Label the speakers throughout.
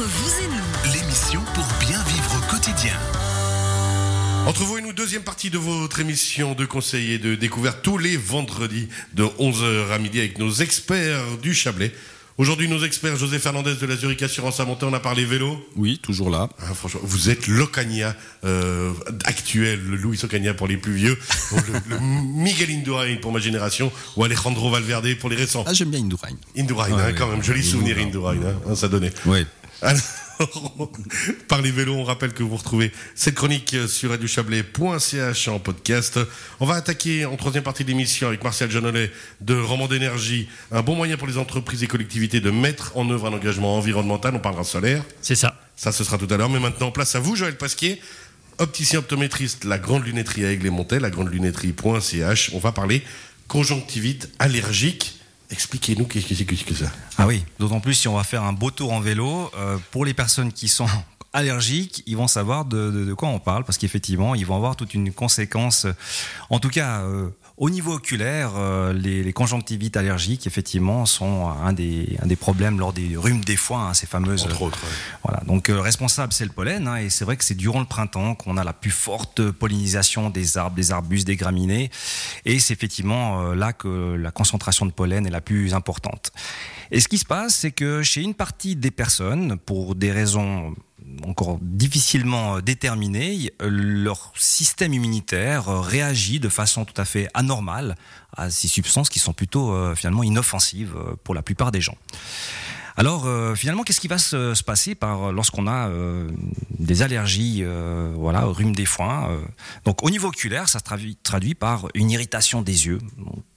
Speaker 1: Entre vous et nous,
Speaker 2: L'émission pour bien vivre au quotidien.
Speaker 3: Entre vous et nous, deuxième partie de votre émission de conseil et de découverte tous les vendredis de 11h à midi avec nos experts du Chablais. Aujourd'hui, nos experts, José Fernandez de la Zurich Assurance à Monté, on a parlé vélo.
Speaker 4: Oui, toujours là.
Speaker 3: Ah, franchement, vous êtes l'Ocania euh, actuel, le Luis Ocania pour les plus vieux, le, le Miguel Indurain pour ma génération, ou Alejandro Valverde pour les récents.
Speaker 4: Ah, j'aime bien Indurain.
Speaker 3: Indurain,
Speaker 4: Ouais,
Speaker 3: hein, quand même, joli souvenir. Indurain, hein, ça donnait.
Speaker 4: Oui.
Speaker 3: Alors, par les vélos, on rappelle que vous retrouvez cette chronique sur radiochablais.ch en podcast. On va attaquer en troisième partie de l'émission avec Martial Janolet de Roman d'énergie. Un bon moyen pour les entreprises et collectivités de mettre en œuvre un engagement environnemental. On parlera solaire.
Speaker 5: C'est ça.
Speaker 3: Ça, ce sera tout à l'heure. Mais maintenant, place à vous, Joël Pasquier, opticien optométriste, la grande lunetterie à Aigle-et-Montet, la grande lunetterie.ch. On va parler conjonctivite allergique. Expliquez-nous qu'est-ce que c'est que ça.
Speaker 6: Ah oui, d'autant plus si on va faire un beau tour en vélo, euh, pour les personnes qui sont allergiques, ils vont savoir de, de- de quoi on parle, parce qu'effectivement, ils vont avoir toute une conséquence, en tout cas euh, au niveau oculaire, euh, les, les conjonctivites allergiques, effectivement, sont un des, un des problèmes lors des rhumes des foins, hein, ces fameuses...
Speaker 3: Entre autres. ouais.
Speaker 6: Voilà, donc euh, responsable c'est le pollen, hein, et c'est vrai que c'est durant le printemps qu'on a la plus forte pollinisation des arbres, des arbustes, des graminées, et c'est effectivement euh, là que la concentration de pollen est la plus importante. Et ce qui se passe, c'est que chez une partie des personnes, pour des raisons encore difficilement euh, déterminées, euh, leur système immunitaire euh, réagit de façon tout à fait anormale à ces substances qui sont plutôt finalement inoffensives pour la plupart des gens. Alors finalement, qu'est-ce qui va se, se passer lorsqu'on a des allergies, voilà, au rhume des foins. Donc au niveau oculaire, ça se traduit, par une irritation des yeux.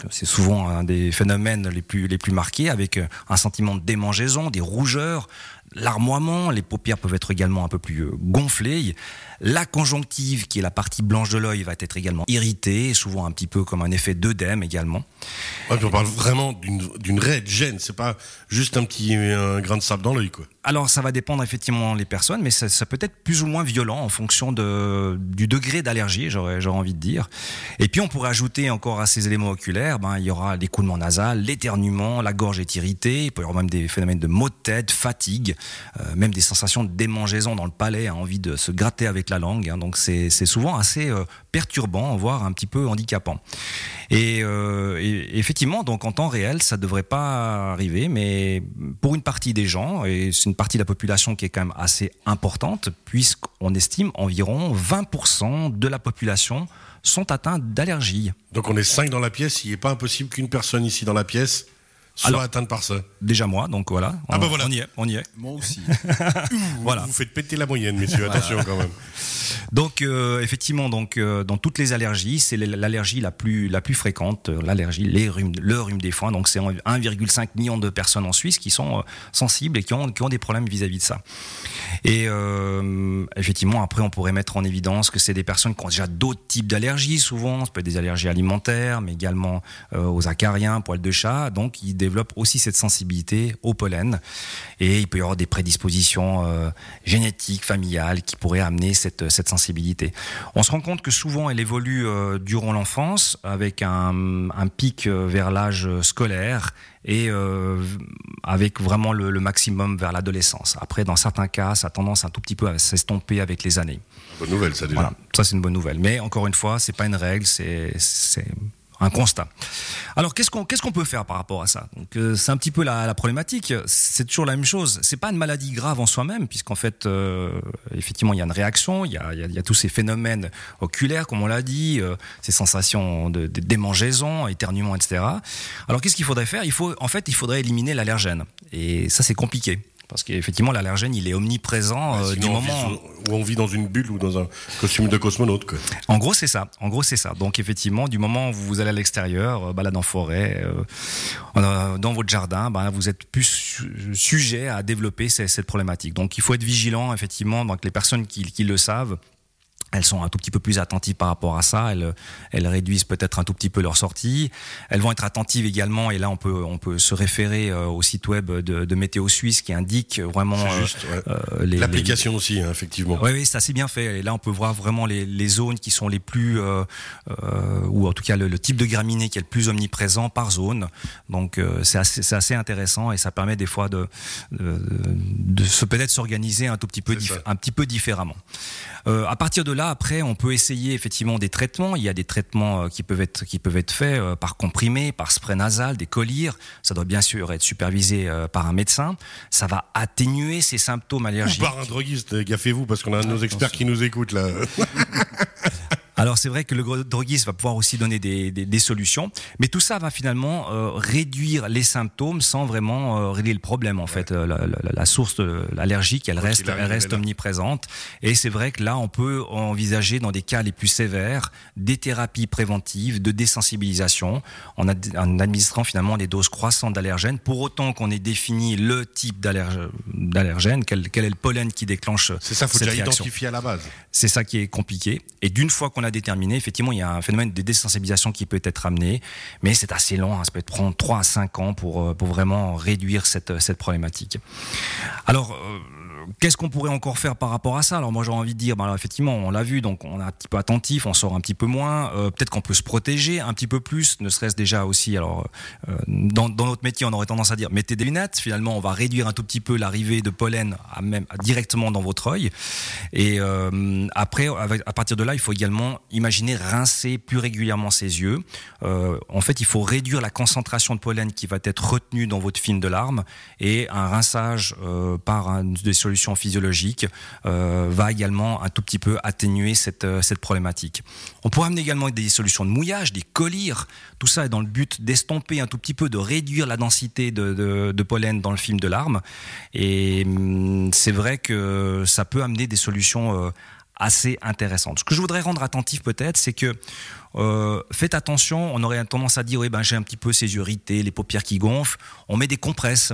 Speaker 6: C'est souvent un des phénomènes les plus les plus marqués, avec un sentiment de démangeaison, des rougeurs, l'armoiement. Les paupières peuvent être également un peu plus euh, gonflées. La conjonctive, qui est la partie blanche de l'œil, va être également irritée, souvent un petit peu comme un effet d'œdème également.
Speaker 3: Ouais, puis on parle vraiment d'une réelle gêne. C'est pas juste un petit un grain de sable dans l'œil, quoi.
Speaker 6: Alors, ça va dépendre effectivement des personnes, mais ça, ça peut être plus ou moins violent en fonction de, du degré d'allergie, j'aurais, envie de dire. Et puis, on pourrait ajouter encore à ces éléments oculaires, ben, il y aura l'écoulement nasal, l'éternuement, la gorge est irritée, il peut y avoir même des phénomènes de maux de tête, fatigue, même des sensations de démangeaison dans le palais, hein, envie de se gratter avec la langue. hein. donc, c'est, souvent assez euh, perturbant, voire un petit peu handicapant. Et, euh, effectivement, donc en temps réel, ça devrait pas arriver, mais pour une partie des gens, et c'est une partie de la population qui est quand même assez importante, puisqu'on estime environ 20% de la population sont atteints d'allergies.
Speaker 3: Donc on est cinq dans la pièce. Il n'est pas impossible qu'une personne ici dans la pièce soit
Speaker 6: Alors-
Speaker 3: atteinte par ça.
Speaker 6: Déjà moi, donc voilà.
Speaker 3: Ah
Speaker 6: on,
Speaker 3: bah voilà.
Speaker 6: on y est, on y est.
Speaker 4: Moi aussi.
Speaker 6: Voilà.
Speaker 3: Vous faites péter la moyenne, messieurs. Attention quand même.
Speaker 6: Donc euh, effectivement, donc euh, dans toutes les allergies, c'est l'allergie la plus la plus fréquente, euh, l'allergie, les rhumes, le rhume des foins. Donc c'est 1,5 million de personnes en Suisse qui sont euh, sensibles et qui ont qui ont des problèmes vis-à-vis de ça. Et euh, effectivement, après, on pourrait mettre en évidence que c'est des personnes qui ont déjà d'autres types d'allergies. Souvent, ça peut être des allergies alimentaires, mais également euh, aux acariens, poils de chat. Donc, ils développent aussi cette sensibilité au pollen. Et il peut y avoir des prédispositions euh, génétiques, familiales, qui pourraient amener cette, cette sensibilité. On se rend compte que souvent, elle évolue euh, durant l'enfance, avec un, pic euh, vers l'âge scolaire et euh, avec vraiment le, le maximum vers l'adolescence. Après, dans certains cas, ça a tendance un tout petit peu à s'estomper avec les années.
Speaker 3: Bonne nouvelle, ça déjà.
Speaker 6: Voilà, ça c'est une bonne nouvelle. Mais encore une fois, c'est pas une règle, c'est c'est un constat. Alors qu'est-ce qu'on peut faire par rapport à ça? Euh, c'est un petit peu la, problématique. C'est toujours la même chose. C'est pas une maladie grave en soi-même, puisqu'en fait, euh, effectivement, il y a une réaction, il y a tous ces phénomènes oculaires, comme on l'a dit, euh, ces sensations de, de démangeaison, éternuement, etc. Alors qu'est-ce qu'il faudrait faire? Il faut, en fait, il faudrait éliminer l'allergène. Et ça, c'est compliqué. Parce qu'effectivement, l'allergène, il est omniprésent euh, du moment.
Speaker 3: où on vit dans une bulle ou dans un costume de cosmonaute. Quoi.
Speaker 6: En gros, c'est ça. En gros, c'est ça. Donc, effectivement, du moment où vous allez à l'extérieur, euh, balade en forêt, euh, euh, dans votre jardin, ben, vous êtes plus su- sujet à développer ces- cette problématique. Donc, il faut être vigilant, effectivement. Donc, les personnes qui, qui le savent, elles sont un tout petit peu plus attentives par rapport à ça. Elles, elles réduisent peut-être un tout petit peu leur sortie. Elles vont être attentives également, et là on peut on peut se référer euh, au site web de, de Météo Suisse qui indique vraiment
Speaker 3: euh, euh, l'application aussi, hein, effectivement.
Speaker 6: Oui, oui, c'est assez bien fait. Et là on peut voir vraiment les, les zones qui sont les plus, ou en tout cas le, type de graminées qui est le plus omniprésent par zone. Donc c'est assez, assez intéressant et ça permet des fois de de, de se peut-être s'organiser un tout petit peu un petit peu différemment. à partir de là après, on peut essayer effectivement des traitements. Il y a des traitements euh, qui peuvent être qui peuvent être faits euh, par comprimé, par spray nasal, des colliers. Ça doit bien sûr être supervisé euh, par un médecin. Ça va atténuer ces symptômes allergiques.
Speaker 3: Ou par un droguiste, gaffez-vous parce qu'on a nos experts qui nous écoute là.
Speaker 6: Alors c'est vrai que le droguiste va pouvoir aussi donner des, des, des solutions, mais tout ça va finalement euh, réduire les symptômes sans vraiment euh, régler le problème en fait. Euh, la, la, la, source allergique, elle reste, elle reste omniprésente. Et c'est vrai que là, on peut envisager dans des cas les plus sévères des thérapies préventives de désensibilisation en, ad, en administrant finalement des doses croissantes d'allergènes, pour autant qu'on ait défini le type d'allergène, quel, quel, est le pollen qui déclenche.
Speaker 3: C'est ça, faut déjà identifier à la base.
Speaker 6: C'est ça qui est compliqué. Et d'une fois qu'on a effectivement, il y a un phénomène de désensibilisation qui peut être amené, mais c'est assez long, hein, ça peut prendre 3 à 5 ans pour, euh, pour vraiment réduire cette, cette problématique. Alors, euh, qu'est-ce qu'on pourrait encore faire par rapport à ça? Alors moi j'ai envie de dire, bah, effectivement on l'a vu, donc on est un petit peu attentif, on sort un petit peu moins, euh, peut-être qu'on peut se protéger un petit peu plus, ne serait-ce déjà aussi, alors euh, dans, notre métier on aurait tendance à dire mettez des lunettes, finalement on va réduire un tout petit peu l'arrivée de pollen directement dans votre œil, et euh, après à partir de là il faut également imaginer rincer plus régulièrement ses yeux, en fait il faut réduire la concentration de pollen qui va être retenue dans votre film de larmes, et un rinçage par des solutions physiologique euh, va également un tout petit peu atténuer cette, euh, cette problématique. On pourrait amener également des solutions de mouillage, des colliers. Tout ça est dans le but d'estomper un tout petit peu, de réduire la densité de, pollen dans le film de larmes. Et hum, c'est vrai que ça peut amener des solutions euh, assez intéressantes. Ce que je voudrais rendre attentif peut-être, c'est que faites attention, on aurait tendance à dire oui ben j'ai un petit peu ces yeux irrités, les paupières qui gonflent, on met des compresses.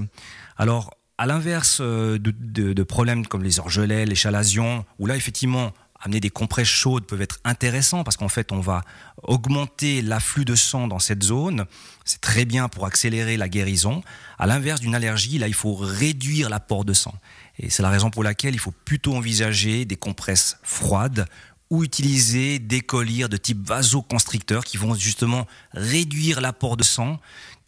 Speaker 6: Alors à l'inverse euh, de, problèmes comme les orgelets, les chalazions, où là effectivement amener des compresses chaudes peuvent être intéressants parce qu'en fait on va augmenter l'afflux de sang dans cette zone. C'est très bien pour accélérer la guérison. À l'inverse d'une allergie, là il faut réduire l'apport de sang. Et c'est la raison pour laquelle il faut plutôt envisager des compresses froides ou utiliser des colliers de type vasoconstricteur qui vont justement réduire l'apport de sang,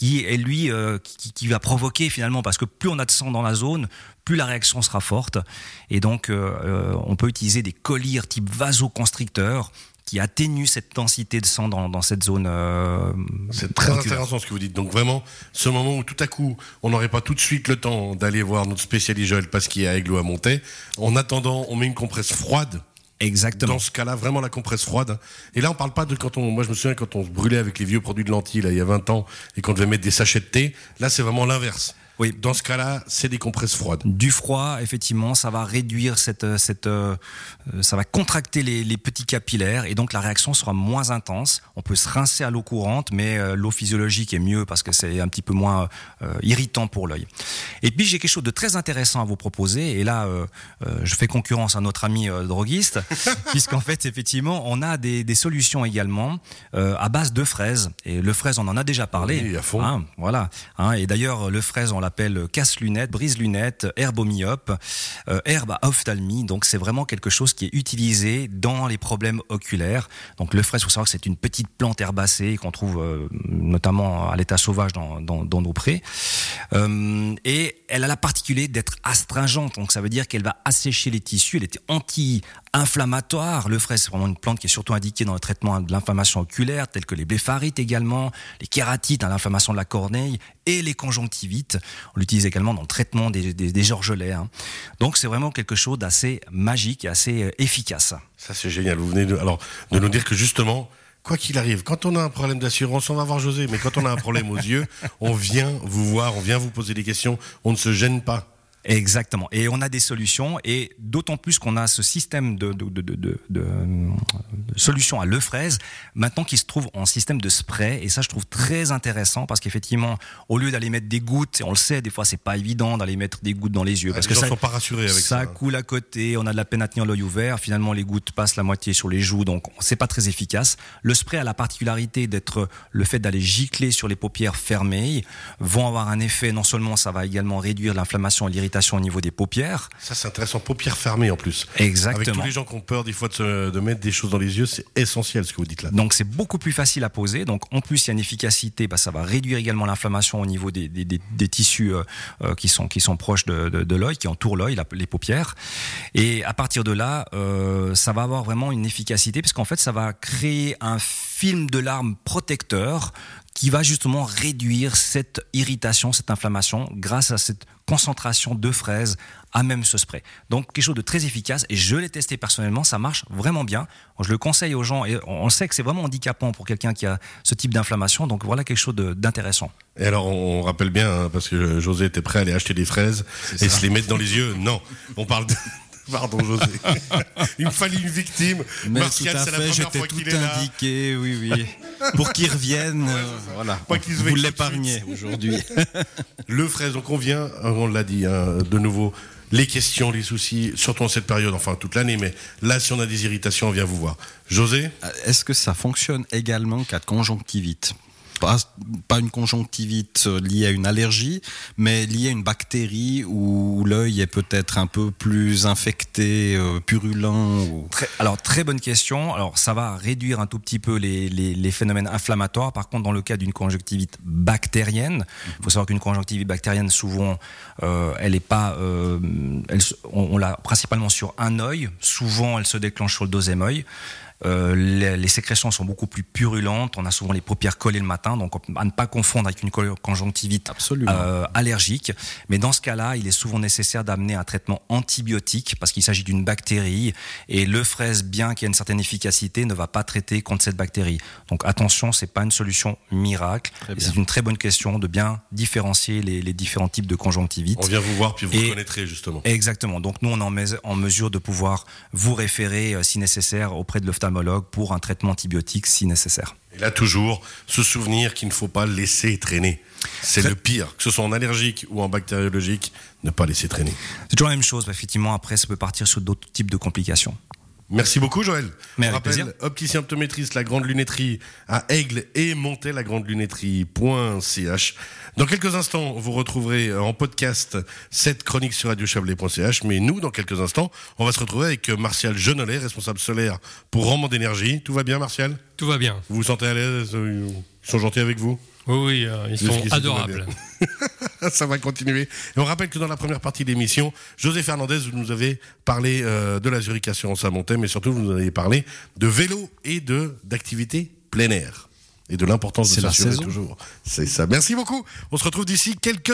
Speaker 6: qui est lui euh, qui, qui, va provoquer finalement parce que plus on a de sang dans la zone, plus la réaction sera forte et donc euh, euh on peut utiliser des colliers type vasoconstricteur qui atténue cette densité de sang dans, dans cette zone. Euh,
Speaker 3: c'est très oculaire. intéressant ce que vous dites. Donc vraiment, ce moment où tout à coup, on n'aurait pas tout de suite le temps d'aller voir notre spécialiste Joël Pasquier à Aigle ou à Montet. En attendant, on met une compresse froide
Speaker 6: Exactement.
Speaker 3: Dans ce cas-là, vraiment la compresse froide. Et là, on parle pas de quand on, moi je me souviens quand on se brûlait avec les vieux produits de lentilles, là, il y a 20 ans, et qu'on devait mettre des sachets de thé. Là, c'est vraiment l'inverse.
Speaker 6: Oui.
Speaker 3: Dans ce cas-là, c'est des compresses froides.
Speaker 6: Du froid, effectivement, ça va réduire cette, cette, euh, ça va contracter les, les, petits capillaires et donc la réaction sera moins intense. On peut se rincer à l'eau courante, mais euh, l'eau physiologique est mieux parce que c'est un petit peu moins euh, irritant pour l'œil. Et puis j'ai quelque chose de très intéressant à vous proposer. Et là, euh, je fais concurrence à notre ami droguiste, puisqu'en fait, effectivement, on a des, des solutions également à base de fraises. Et le fraise, on en a déjà parlé.
Speaker 3: Oui, à fond.
Speaker 6: Hein, voilà. Hein, et d'ailleurs, le fraise, on l'a appelle casse-lunettes, brise-lunettes, herbe au myope, euh, herbe à ophtalmie. Donc c'est vraiment quelque chose qui est utilisé dans les problèmes oculaires. Donc le fraise, il faut savoir que c'est une petite plante herbacée qu'on trouve euh, notamment à l'état sauvage dans, nos prés. Euh, et elle a la particularité d'être astringente. Donc ça veut dire qu'elle va assécher les tissus. Elle est anti inflammatoire. Le fraise, c'est vraiment une plante qui est surtout indiquée dans le traitement de l'inflammation oculaire, telle que les blépharites également, les kératites, hein, l'inflammation de la corneille et les conjonctivites. On l'utilise également dans le traitement des, des, des. Hein. Donc c'est vraiment quelque chose d'assez magique et assez euh, efficace.
Speaker 3: Ça c'est génial. Vous venez de, alors, de nous dire que justement, quoi qu'il arrive, quand on a un problème d'assurance, on va voir José, mais quand on a un problème aux yeux, on vient vous voir, on vient vous poser des questions, on ne se gêne pas.
Speaker 6: Exactement. Et on a des solutions, et d'autant plus qu'on a ce système de, de, de, de, de solution à le fraise, maintenant qu'il se trouve en système de spray, et ça je trouve très intéressant parce qu'effectivement, au lieu d'aller mettre des gouttes, et on le sait, des fois c'est pas évident d'aller mettre des gouttes dans les yeux, parce
Speaker 3: les
Speaker 6: que
Speaker 3: gens
Speaker 6: ça,
Speaker 3: sont pas rassurés avec ça.
Speaker 6: ça coule à côté, on a de la peine à tenir l'œil ouvert, finalement les gouttes passent la moitié sur les joues, donc c'est pas très efficace. Le spray a la particularité d'être le fait d'aller gicler sur les paupières fermées, vont avoir un effet, non seulement ça va également réduire l'inflammation et l'irritation au niveau des paupières.
Speaker 3: Ça, c'est intéressant. Paupières fermées en plus. Avec
Speaker 6: Exactement.
Speaker 3: tous les gens qui ont peur des fois de, se- de mettre des choses dans les yeux, c'est essentiel ce que vous dites là.
Speaker 6: Donc c'est beaucoup plus facile à poser. Donc en plus il y a une efficacité, bah, ça va réduire également l'inflammation au niveau des, des, des- des tissus euh, euh, qui sont qui sont proches de, de, de l'œil, qui entourent l'œil, les paupières. Et à partir de là, euh, ça va avoir vraiment une efficacité parce qu'en fait ça va créer un film de larmes protecteur qui va justement réduire cette irritation, cette inflammation grâce à cette concentration de fraises à même ce spray. Donc quelque chose de très efficace et je l'ai testé personnellement, ça marche vraiment bien. Je le conseille aux gens et on sait que c'est vraiment handicapant pour quelqu'un qui a ce type d'inflammation. Donc voilà quelque chose d'intéressant.
Speaker 3: Et alors, on rappelle bien, hein, parce que José était prêt à aller acheter des fraises et se les mettre dans les yeux. Non, on parle de... Pardon, José. Il me fallait une victime.
Speaker 1: Mais
Speaker 3: Martial,
Speaker 1: tout à
Speaker 3: c'est la
Speaker 1: fait,
Speaker 3: première
Speaker 1: j'étais
Speaker 3: fois
Speaker 1: tout
Speaker 3: qu'il est là.
Speaker 1: indiqué, oui, oui. Pour qu'il revienne, euh, voilà.
Speaker 3: Pas qu'il se
Speaker 1: Vous l'épargnez aujourd'hui.
Speaker 3: Le fraise, donc on vient, on l'a dit, hein, de nouveau, les questions, les soucis, surtout en cette période, enfin toute l'année, mais là, si on a des irritations, on vient vous voir. José?
Speaker 1: Est-ce que ça fonctionne également de conjonctivite? Pas, une conjonctivite liée à une allergie, mais liée à une bactérie où l'œil est peut-être un peu plus infecté, euh, purulent.
Speaker 6: Très- alors très bonne question. Alors ça va réduire un tout petit peu les, les- phénomènes inflammatoires. Par contre, dans le cas d'une conjonctivite bactérienne, il faut savoir qu'une conjonctivite bactérienne, souvent, euh, elle est pas, euh, on, on l'a principalement sur un œil. Souvent, elle se déclenche sur le deuxième œil. Euh, les, les sécrétions sont beaucoup plus purulentes. On a souvent les paupières collées le matin, donc à ne pas confondre avec une co- conjonctivite euh, allergique. Mais dans ce cas-là, il est souvent nécessaire d'amener un traitement antibiotique parce qu'il s'agit d'une bactérie et le fraise, bien qu'il y ait une certaine efficacité, ne va pas traiter contre cette bactérie. Donc attention, c'est pas une solution miracle. C'est une très bonne question de bien différencier les, les différents types de conjonctivite.
Speaker 3: On vient vous voir, puis vous
Speaker 6: Et-
Speaker 3: connaîtrez justement.
Speaker 6: Exactement. Donc nous, on est en mesure de pouvoir vous référer, euh, si nécessaire, auprès de l'ophtalmologue pour un traitement antibiotique, si nécessaire.
Speaker 3: Et là, toujours, se souvenir qu'il ne faut pas laisser traîner. C'est le pire, que ce soit en allergique ou en bactériologique, ne pas laisser traîner.
Speaker 6: C'est toujours la même chose. Effectivement, après, ça peut partir sur d'autres types de complications.
Speaker 3: Merci beaucoup, Joël.
Speaker 6: Mais avec
Speaker 3: rappelle,
Speaker 6: plaisir.
Speaker 3: opticien optométriste, la grande lunetterie à Aigle et Montet, la grande lunetterie.ch. Dans quelques instants, vous retrouverez en podcast cette chronique sur radiochablais.ch. Mais nous, dans quelques instants, on va se retrouver avec Martial Jenolet, responsable solaire pour Rendement d'énergie. Tout va bien, Martial?
Speaker 4: Tout va bien.
Speaker 3: Vous vous sentez à l'aise? Ils sont gentils avec vous?
Speaker 4: Oui, euh, ils sont adorables.
Speaker 3: Ça va continuer. Et on rappelle que dans la première partie de l'émission, José Fernandez, vous nous avez parlé euh, de la Zurich Assurance à Montaix, mais surtout vous nous avez parlé de vélo et de d'activités plein air. Et de l'importance de s'assurer toujours. C'est ça. Merci beaucoup. On se retrouve d'ici quelques